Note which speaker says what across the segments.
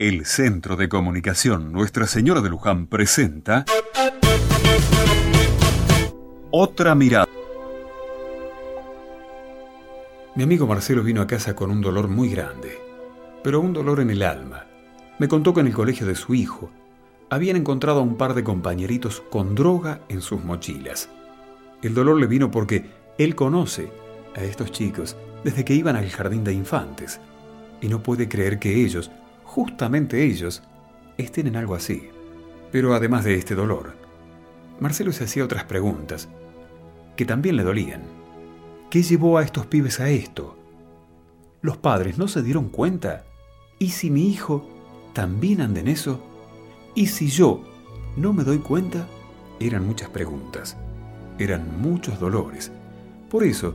Speaker 1: El Centro de Comunicación Nuestra Señora de Luján presenta Otra mirada.
Speaker 2: Mi amigo Marcelo vino a casa con un dolor muy grande, pero un dolor en el alma. Me contó que en el colegio de su hijo habían encontrado a un par de compañeritos con droga en sus mochilas. El dolor le vino porque él conoce a estos chicos desde que iban al jardín de infantes y no puede creer que ellos, justamente ellos, estén en algo así. Pero además de este dolor, Marcelo se hacía otras preguntas que también le dolían. ¿Qué llevó a estos pibes a esto? ¿Los padres no se dieron cuenta? ¿Y si mi hijo también anda en eso? ¿Y si yo no me doy cuenta? Eran muchas preguntas, eran muchos dolores. Por eso,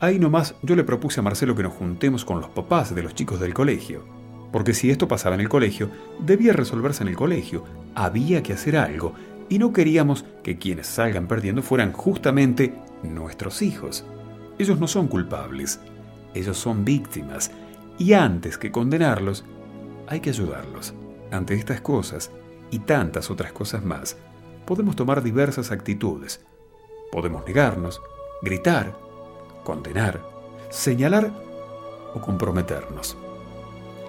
Speaker 2: ahí nomás yo le propuse a Marcelo que nos juntemos con los papás de los chicos del colegio. Porque si esto pasaba en el colegio, debía resolverse en el colegio, había que hacer algo, y no queríamos que quienes salgan perdiendo fueran justamente nuestros hijos. Ellos no son culpables, ellos son víctimas, y antes que condenarlos, hay que ayudarlos. Ante estas cosas, y tantas otras cosas más, podemos tomar diversas actitudes. Podemos negarnos, gritar, condenar, señalar o comprometernos.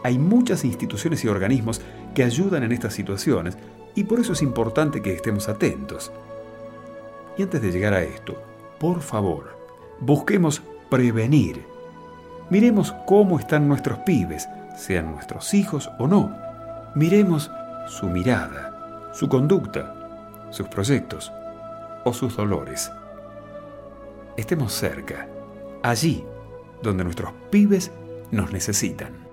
Speaker 2: Hay muchas instituciones y organismos que ayudan en estas situaciones y por eso es importante que estemos atentos. Y antes de llegar a esto, por favor, busquemos prevenir. Miremos cómo están nuestros pibes, sean nuestros hijos o no. Miremos su mirada, su conducta, sus proyectos o sus dolores. Estemos cerca, allí donde nuestros pibes nos necesitan.